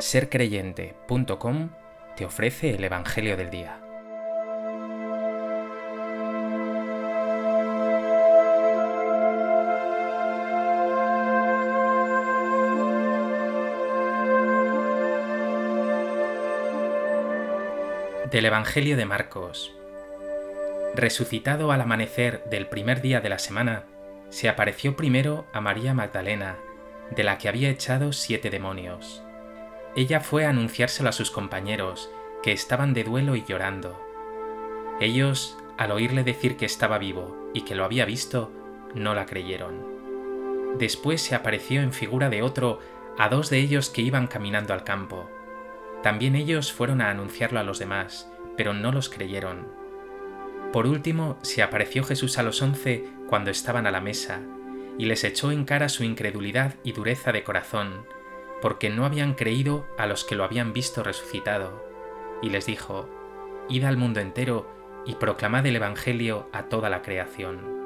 sercreyente.com te ofrece el Evangelio del Día. Del Evangelio de Marcos. Resucitado al amanecer del primer día de la semana, se apareció primero a María Magdalena, de la que había echado siete demonios. Ella fue a anunciárselo a sus compañeros, que estaban de duelo y llorando. Ellos, al oírle decir que estaba vivo y que lo había visto, no la creyeron. Después se apareció en figura de otro a dos de ellos que iban caminando al campo. También ellos fueron a anunciarlo a los demás, pero no los creyeron. Por último, se apareció Jesús a los once cuando estaban a la mesa, y les echó en cara su incredulidad y dureza de corazón, porque no habían creído a los que lo habían visto resucitado, y les dijo, Id al mundo entero y proclamad el Evangelio a toda la creación.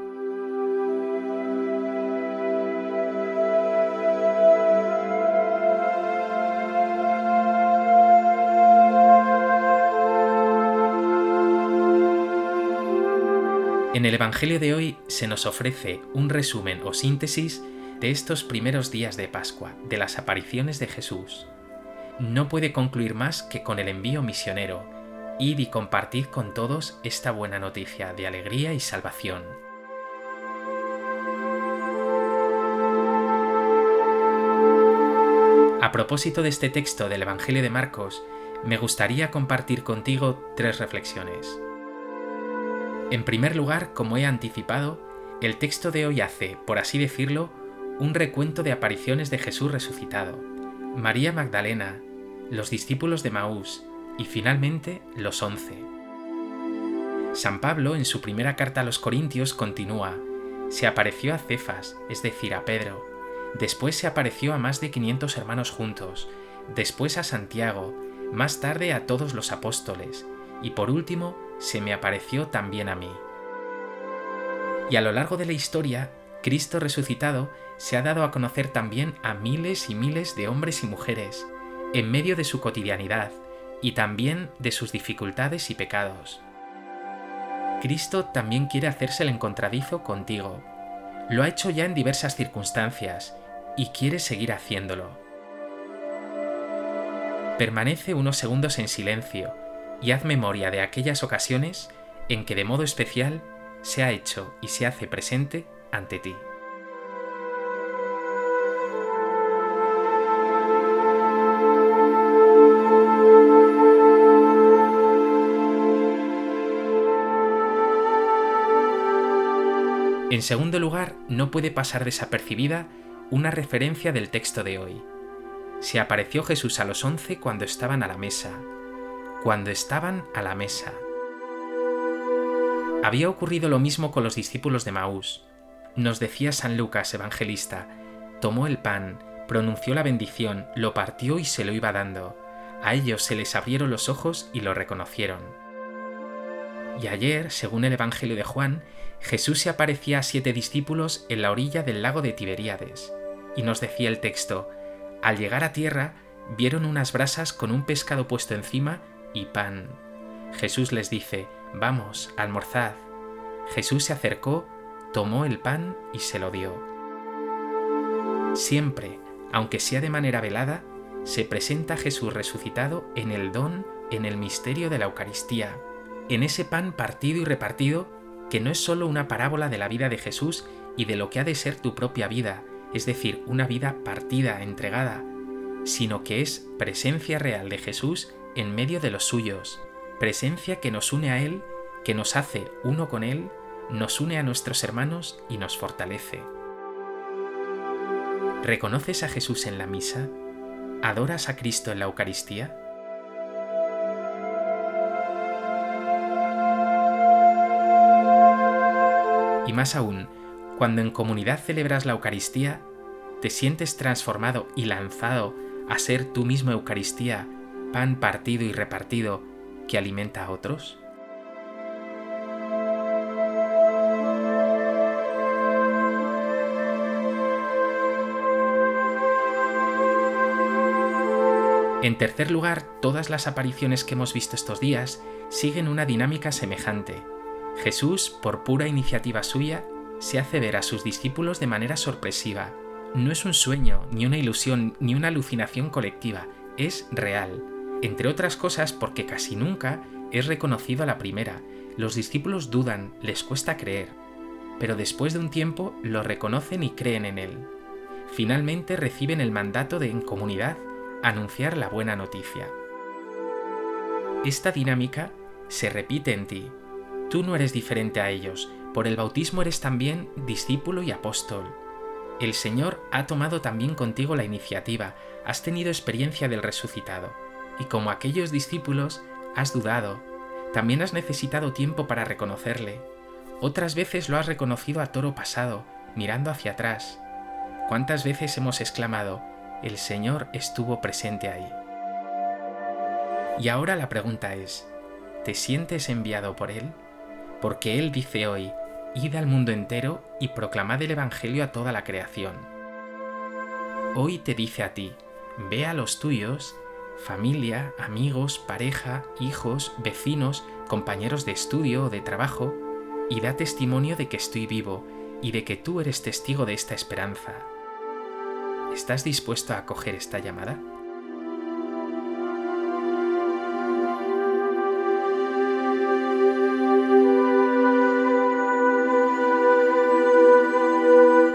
En el Evangelio de hoy se nos ofrece un resumen o síntesis de estos primeros días de Pascua, de las apariciones de Jesús. No puede concluir más que con el envío misionero, id y compartid con todos esta buena noticia de alegría y salvación. A propósito de este texto del Evangelio de Marcos, me gustaría compartir contigo tres reflexiones. En primer lugar, como he anticipado, el texto de hoy hace, por así decirlo, un recuento de apariciones de Jesús resucitado, María Magdalena, los discípulos de Maús y finalmente los once. San Pablo, en su primera carta a los Corintios, continúa, se apareció a Cefas, es decir, a Pedro, después se apareció a más de 500 hermanos juntos, después a Santiago, más tarde a todos los apóstoles, y por último se me apareció también a mí. Y a lo largo de la historia, Cristo resucitado se ha dado a conocer también a miles y miles de hombres y mujeres, en medio de su cotidianidad y también de sus dificultades y pecados. Cristo también quiere hacerse el encontradizo contigo. Lo ha hecho ya en diversas circunstancias y quiere seguir haciéndolo. Permanece unos segundos en silencio y haz memoria de aquellas ocasiones en que de modo especial se ha hecho y se hace presente ante ti. En segundo lugar, no puede pasar desapercibida una referencia del texto de hoy. Se apareció Jesús a los once cuando estaban a la mesa, cuando estaban a la mesa. Había ocurrido lo mismo con los discípulos de Maús. Nos decía San Lucas, evangelista, tomó el pan, pronunció la bendición, lo partió y se lo iba dando. A ellos se les abrieron los ojos y lo reconocieron. Y ayer, según el Evangelio de Juan, Jesús se aparecía a siete discípulos en la orilla del lago de Tiberíades. Y nos decía el texto, al llegar a tierra, vieron unas brasas con un pescado puesto encima y pan. Jesús les dice, Vamos, almorzad. Jesús se acercó, tomó el pan y se lo dio. Siempre, aunque sea de manera velada, se presenta Jesús resucitado en el don, en el misterio de la Eucaristía, en ese pan partido y repartido que no es sólo una parábola de la vida de Jesús y de lo que ha de ser tu propia vida, es decir, una vida partida, entregada, sino que es presencia real de Jesús en medio de los suyos, presencia que nos une a Él, que nos hace uno con Él, nos une a nuestros hermanos y nos fortalece. ¿Reconoces a Jesús en la misa? ¿Adoras a Cristo en la Eucaristía? Y más aún, cuando en comunidad celebras la Eucaristía, te sientes transformado y lanzado a ser tú mismo Eucaristía pan partido y repartido que alimenta a otros? En tercer lugar, todas las apariciones que hemos visto estos días siguen una dinámica semejante. Jesús, por pura iniciativa suya, se hace ver a sus discípulos de manera sorpresiva. No es un sueño, ni una ilusión, ni una alucinación colectiva, es real. Entre otras cosas porque casi nunca es reconocido a la primera. Los discípulos dudan, les cuesta creer, pero después de un tiempo lo reconocen y creen en él. Finalmente reciben el mandato de en comunidad anunciar la buena noticia. Esta dinámica se repite en ti. Tú no eres diferente a ellos, por el bautismo eres también discípulo y apóstol. El Señor ha tomado también contigo la iniciativa, has tenido experiencia del resucitado, y como aquellos discípulos, has dudado, también has necesitado tiempo para reconocerle. Otras veces lo has reconocido a toro pasado, mirando hacia atrás. ¿Cuántas veces hemos exclamado, el Señor estuvo presente ahí? Y ahora la pregunta es, ¿te sientes enviado por Él? Porque Él dice hoy, id al mundo entero y proclamad el Evangelio a toda la creación. Hoy te dice a ti, ve a los tuyos, familia, amigos, pareja, hijos, vecinos, compañeros de estudio o de trabajo, y da testimonio de que estoy vivo y de que tú eres testigo de esta esperanza. ¿Estás dispuesto a acoger esta llamada?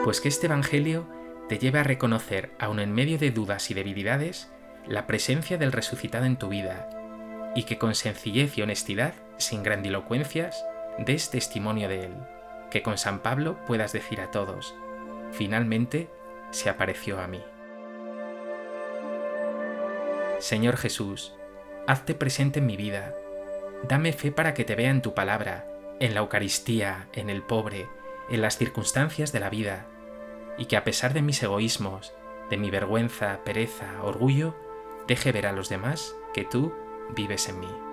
Pues que este Evangelio te lleve a reconocer, aun en medio de dudas y debilidades, la presencia del resucitado en tu vida, y que con sencillez y honestidad, sin grandilocuencias, des testimonio de él, que con San Pablo puedas decir a todos, finalmente se apareció a mí. Señor Jesús, hazte presente en mi vida, dame fe para que te vea en tu palabra, en la Eucaristía, en el pobre, en las circunstancias de la vida, y que a pesar de mis egoísmos, de mi vergüenza, pereza, orgullo, deje ver a los demás que tú vives en mí.